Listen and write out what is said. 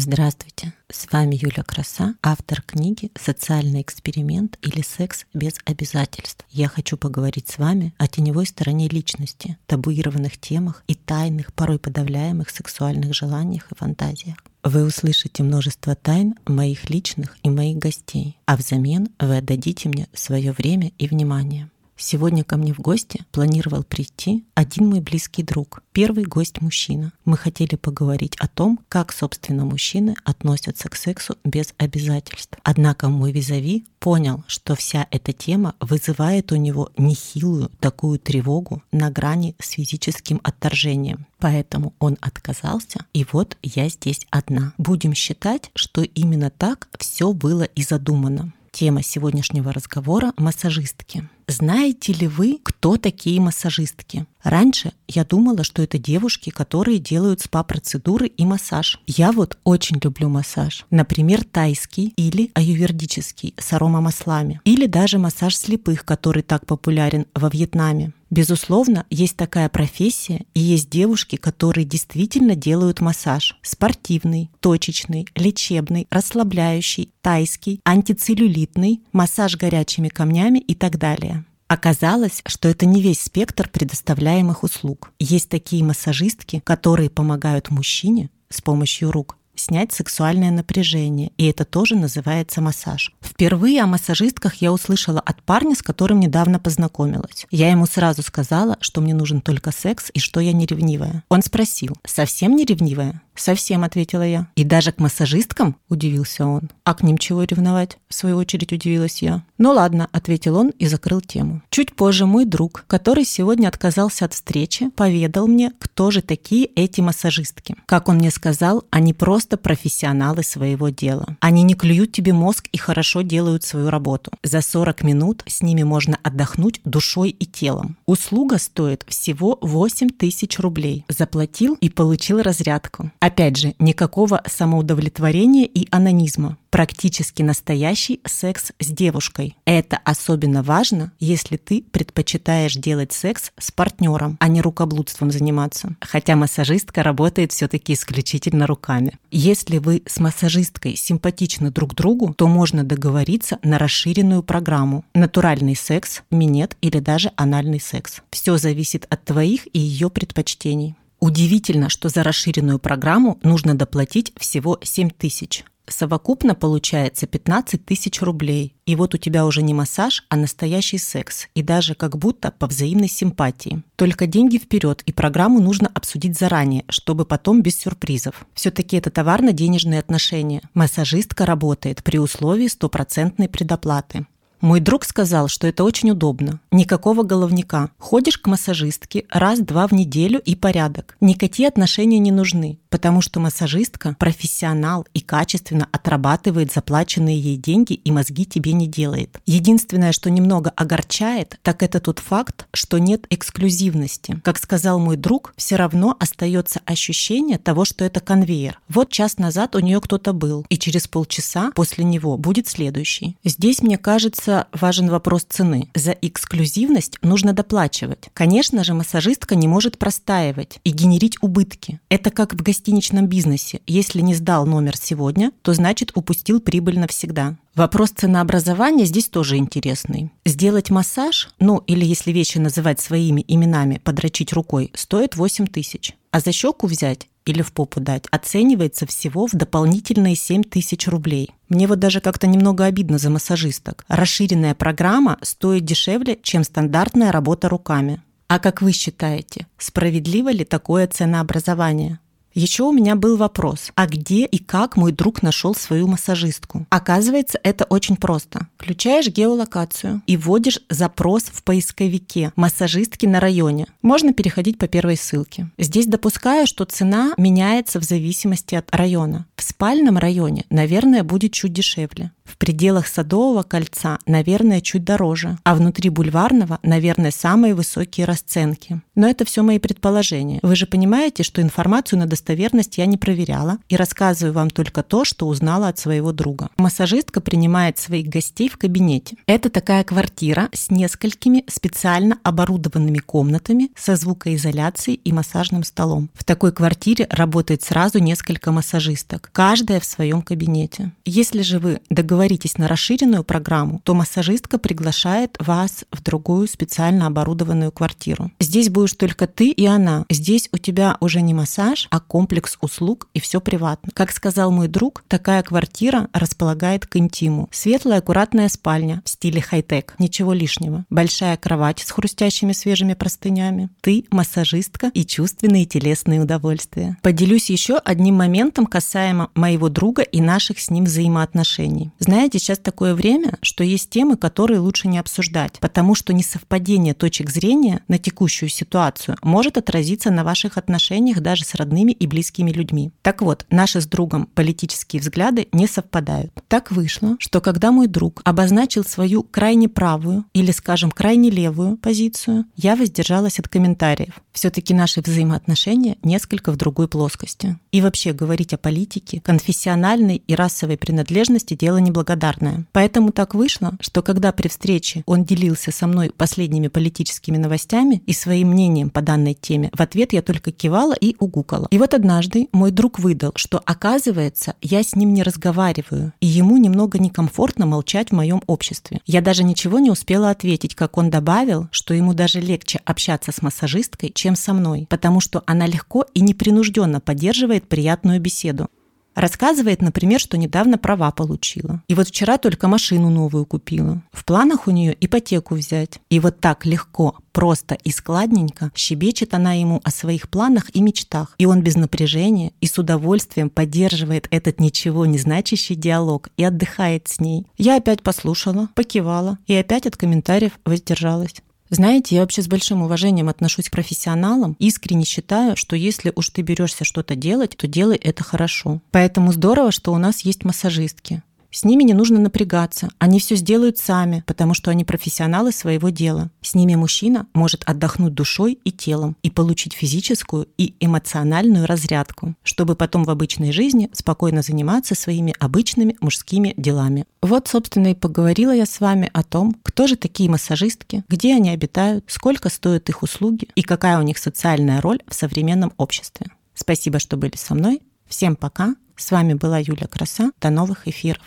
Здравствуйте, с вами Юля Краса, автор книги «Социальный эксперимент» или «Секс без обязательств». Я хочу поговорить с вами о теневой стороне личности, табуированных темах и тайных, порой подавляемых сексуальных желаниях и фантазиях. Вы услышите множество тайн моих личных и моих гостей, а взамен вы отдадите мне свое время и внимание. Сегодня ко мне в гости планировал прийти один мой близкий друг, первый гость мужчина. Мы хотели поговорить о том, как, собственно, мужчины относятся к сексу без обязательств. Однако мой визави понял, что вся эта тема вызывает у него нехилую такую тревогу на грани с физическим отторжением. Поэтому он отказался, и вот я здесь одна. Будем считать, что именно так все было и задумано. Тема сегодняшнего разговора – массажистки. Знаете ли вы, кто такие массажистки? Раньше я думала, что это девушки, которые делают спа-процедуры и массаж. Я вот очень люблю массаж. Например, тайский или аювердический с аромамаслами. Или даже массаж слепых, который так популярен во Вьетнаме. Безусловно, есть такая профессия, и есть девушки, которые действительно делают массаж. Спортивный, точечный, лечебный, расслабляющий, тайский, антицеллюлитный, массаж горячими камнями и так далее. Оказалось, что это не весь спектр предоставляемых услуг. Есть такие массажистки, которые помогают мужчине с помощью рук снять сексуальное напряжение, и это тоже называется массаж. Впервые о массажистках я услышала от парня, с которым недавно познакомилась. Я ему сразу сказала, что мне нужен только секс и что я не ревнивая. Он спросил, совсем не ревнивая? «Совсем», — ответила я. «И даже к массажисткам?» — удивился он. «А к ним чего ревновать?» — в свою очередь удивилась я. «Ну ладно», — ответил он и закрыл тему. Чуть позже мой друг, который сегодня отказался от встречи, поведал мне, кто же такие эти массажистки. Как он мне сказал, они просто профессионалы своего дела. Они не клюют тебе мозг и хорошо делают свою работу. За 40 минут с ними можно отдохнуть душой и телом. Услуга стоит всего 8 тысяч рублей. Заплатил и получил разрядку. Опять же, никакого самоудовлетворения и анонизма практически настоящий секс с девушкой. Это особенно важно, если ты предпочитаешь делать секс с партнером, а не рукоблудством заниматься. Хотя массажистка работает все-таки исключительно руками. Если вы с массажисткой симпатичны друг другу, то можно договориться на расширенную программу. Натуральный секс, минет или даже анальный секс. Все зависит от твоих и ее предпочтений. Удивительно, что за расширенную программу нужно доплатить всего 7 тысяч. Совокупно получается 15 тысяч рублей. И вот у тебя уже не массаж, а настоящий секс. И даже как будто по взаимной симпатии. Только деньги вперед, и программу нужно обсудить заранее, чтобы потом без сюрпризов. Все-таки это товарно-денежные отношения. Массажистка работает при условии стопроцентной предоплаты. Мой друг сказал, что это очень удобно. Никакого головника. Ходишь к массажистке раз-два в неделю и порядок. Никакие отношения не нужны, потому что массажистка – профессионал и качественно отрабатывает заплаченные ей деньги и мозги тебе не делает. Единственное, что немного огорчает, так это тот факт, что нет эксклюзивности. Как сказал мой друг, все равно остается ощущение того, что это конвейер. Вот час назад у нее кто-то был, и через полчаса после него будет следующий. Здесь, мне кажется, кажется, важен вопрос цены. За эксклюзивность нужно доплачивать. Конечно же, массажистка не может простаивать и генерить убытки. Это как в гостиничном бизнесе. Если не сдал номер сегодня, то значит упустил прибыль навсегда. Вопрос ценообразования здесь тоже интересный. Сделать массаж, ну или если вещи называть своими именами, подрочить рукой, стоит 8 тысяч. А за щеку взять или в попу дать, оценивается всего в дополнительные 7 тысяч рублей. Мне вот даже как-то немного обидно за массажисток. Расширенная программа стоит дешевле, чем стандартная работа руками. А как вы считаете, справедливо ли такое ценообразование? Еще у меня был вопрос, а где и как мой друг нашел свою массажистку? Оказывается, это очень просто. Включаешь геолокацию и вводишь запрос в поисковике «массажистки на районе». Можно переходить по первой ссылке. Здесь допускаю, что цена меняется в зависимости от района. В спальном районе, наверное, будет чуть дешевле. В пределах Садового кольца, наверное, чуть дороже, а внутри Бульварного, наверное, самые высокие расценки. Но это все мои предположения. Вы же понимаете, что информацию на достоверность я не проверяла и рассказываю вам только то, что узнала от своего друга. Массажистка принимает своих гостей в кабинете. Это такая квартира с несколькими специально оборудованными комнатами со звукоизоляцией и массажным столом. В такой квартире работает сразу несколько массажисток, каждая в своем кабинете. Если же вы договоритесь на расширенную программу, то массажистка приглашает вас в другую специально оборудованную квартиру. Здесь будешь только ты и она. Здесь у тебя уже не массаж, а комплекс услуг и все приватно. Как сказал мой друг, такая квартира располагает к интиму. Светлая, аккуратная спальня в стиле хай-тек. Ничего лишнего. Большая кровать с хрустящими свежими простынями. Ты массажистка и чувственные телесные удовольствия. Поделюсь еще одним моментом касаемо моего друга и наших с ним взаимоотношений. Знаете, сейчас такое время, что есть темы, которые лучше не обсуждать, потому что несовпадение точек зрения на текущую ситуацию может отразиться на ваших отношениях даже с родными и близкими людьми. Так вот, наши с другом политические взгляды не совпадают. Так вышло, что когда мой друг обозначил свою крайне правую или, скажем, крайне левую позицию, я воздержалась от комментариев. Все-таки наши взаимоотношения несколько в другой плоскости. И вообще говорить о политике, конфессиональной и расовой принадлежности дело неблагодарное. Поэтому так вышло, что когда при встрече он делился со мной последними политическими новостями и своим мнением по данной теме, в ответ я только кивала и угукала. И вот однажды мой друг выдал, что оказывается, я с ним не разговариваю, и ему немного некомфортно молчать в моем обществе. Я даже ничего не успела ответить, как он добавил, что ему даже легче общаться с массажисткой, чем со мной, потому что она легко и непринужденно поддерживает приятную беседу. Рассказывает, например, что недавно права получила. И вот вчера только машину новую купила. В планах у нее ипотеку взять. И вот так легко, просто и складненько щебечет она ему о своих планах и мечтах. И он без напряжения и с удовольствием поддерживает этот ничего не значащий диалог и отдыхает с ней. Я опять послушала, покивала и опять от комментариев воздержалась. Знаете, я вообще с большим уважением отношусь к профессионалам. Искренне считаю, что если уж ты берешься что-то делать, то делай это хорошо. Поэтому здорово, что у нас есть массажистки. С ними не нужно напрягаться, они все сделают сами, потому что они профессионалы своего дела. С ними мужчина может отдохнуть душой и телом и получить физическую и эмоциональную разрядку, чтобы потом в обычной жизни спокойно заниматься своими обычными мужскими делами. Вот, собственно, и поговорила я с вами о том, кто же такие массажистки, где они обитают, сколько стоят их услуги и какая у них социальная роль в современном обществе. Спасибо, что были со мной. Всем пока. С вами была Юля Краса. До новых эфиров.